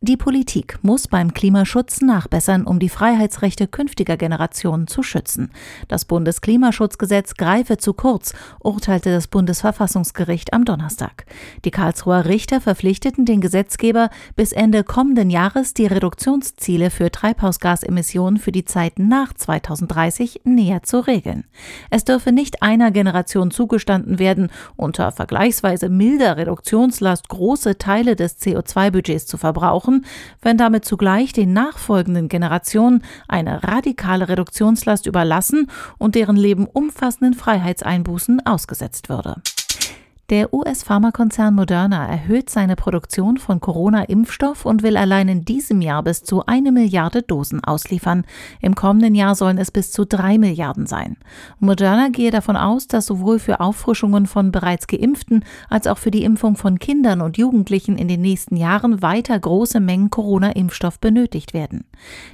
Die Politik muss beim Klimaschutz nachbessern, um die Freiheitsrechte künftiger Generationen zu schützen. Das Bundesklimaschutzgesetz greife zu kurz, urteilte das Bundesverfassungsgericht am Donnerstag. Die Karlsruher Richter verpflichteten den Gesetzgeber, bis Ende kommenden Jahres die Reduktionsziele für Treibhausgasemissionen für die Zeit nach 2030 näher zu regeln. Es dürfe nicht einer Generation zugestanden werden, unter vergleichsweise milder Reduktionslast große Teile des CO2-Budgets zu verbrauchen brauchen, wenn damit zugleich den nachfolgenden Generationen eine radikale Reduktionslast überlassen und deren Leben umfassenden Freiheitseinbußen ausgesetzt würde. Der US-Pharmakonzern Moderna erhöht seine Produktion von Corona-Impfstoff und will allein in diesem Jahr bis zu eine Milliarde Dosen ausliefern. Im kommenden Jahr sollen es bis zu drei Milliarden sein. Moderna gehe davon aus, dass sowohl für Auffrischungen von bereits Geimpften als auch für die Impfung von Kindern und Jugendlichen in den nächsten Jahren weiter große Mengen Corona-Impfstoff benötigt werden.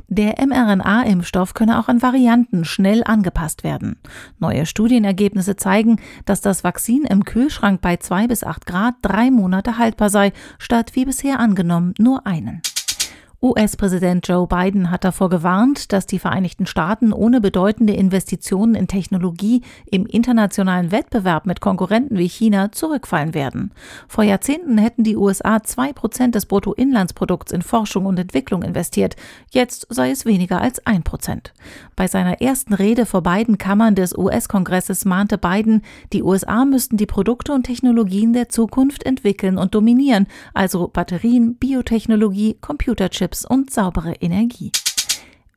Der mRNA-Impfstoff könne auch an Varianten schnell angepasst werden. Neue Studienergebnisse zeigen, dass das Vakzin im Kühlschrank bei zwei bis acht Grad drei Monate haltbar sei, statt wie bisher angenommen nur einen. US-Präsident Joe Biden hat davor gewarnt, dass die Vereinigten Staaten ohne bedeutende Investitionen in Technologie im internationalen Wettbewerb mit Konkurrenten wie China zurückfallen werden. Vor Jahrzehnten hätten die USA zwei Prozent des Bruttoinlandsprodukts in Forschung und Entwicklung investiert. Jetzt sei es weniger als ein Prozent. Bei seiner ersten Rede vor beiden Kammern des US-Kongresses mahnte Biden, die USA müssten die Produkte und Technologien der Zukunft entwickeln und dominieren, also Batterien, Biotechnologie, Computerchips Chips und saubere Energie.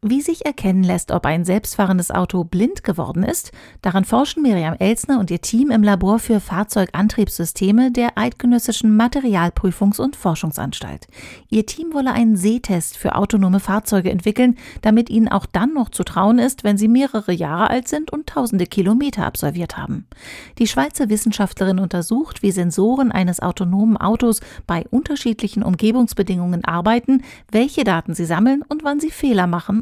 Wie sich erkennen lässt, ob ein selbstfahrendes Auto blind geworden ist, daran forschen Miriam Elsner und ihr Team im Labor für Fahrzeugantriebssysteme der Eidgenössischen Materialprüfungs- und Forschungsanstalt. Ihr Team wolle einen Sehtest für autonome Fahrzeuge entwickeln, damit ihnen auch dann noch zu trauen ist, wenn sie mehrere Jahre alt sind und tausende Kilometer absolviert haben. Die Schweizer Wissenschaftlerin untersucht, wie Sensoren eines autonomen Autos bei unterschiedlichen Umgebungsbedingungen arbeiten, welche Daten sie sammeln und wann sie Fehler machen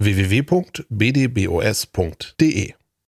www.bdbos.de